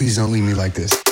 Please don't leave me like this.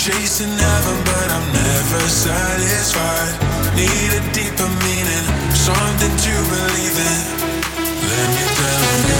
Chasing heaven, but I'm never satisfied. Need a deeper meaning, something to believe in. Let me tell you.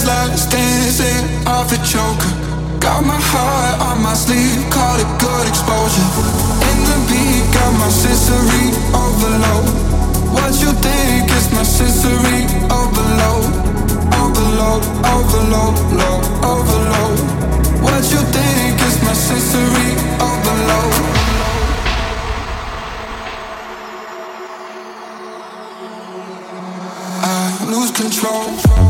Feels like it's dancing off a choker. Got my heart on my sleeve, call it good exposure. In the beat, got my sensory overload. What you think is my sensory overload? Overload, overload, low, overload. What you think is my sensory overload? I lose control.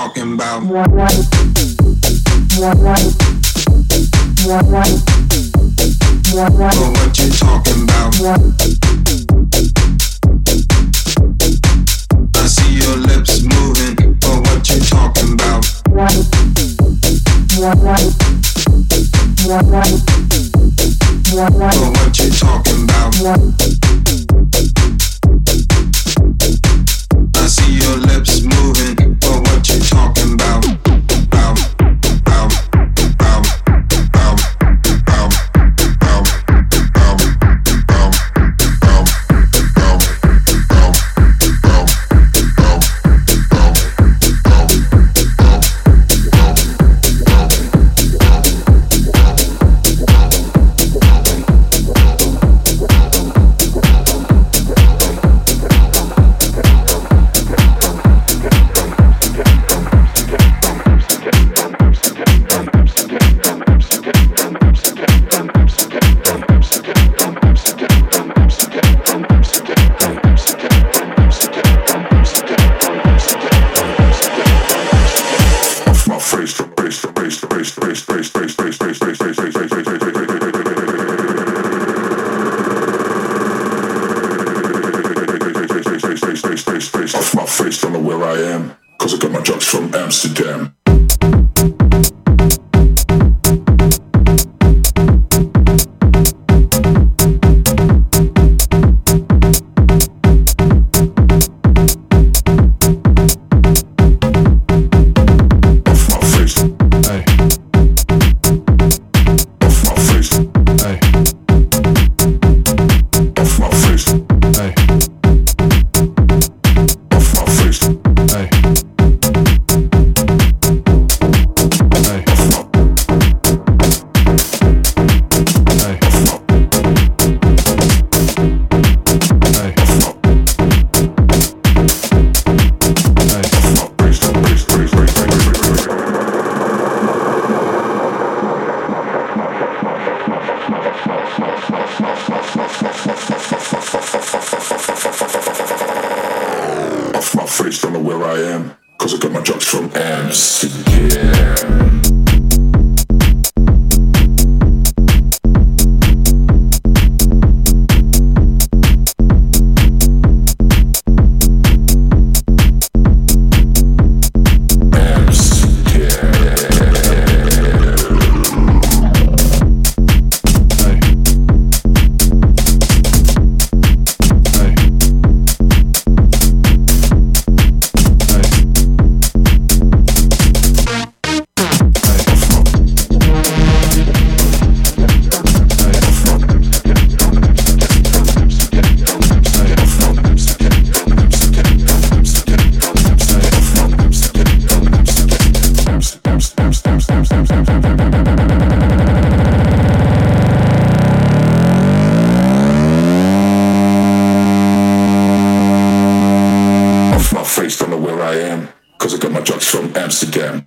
talking about. Know what you talking about. I see your lips moving, but what you talking about? Know what you talking about. Don't know where I am. Cause I got my drugs from Amsterdam.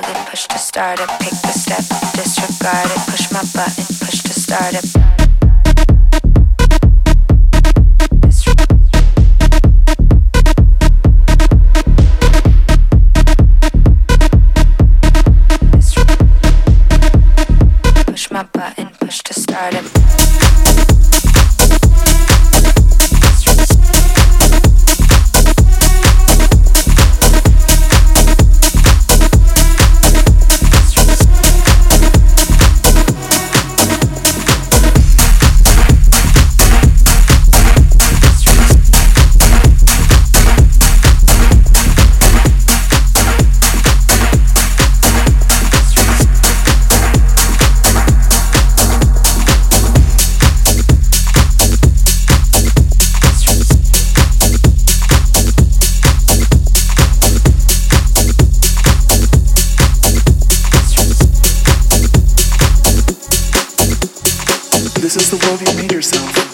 Push to start it, pick the step, disregard it, push my button, push to start it. This is the world you made yourself.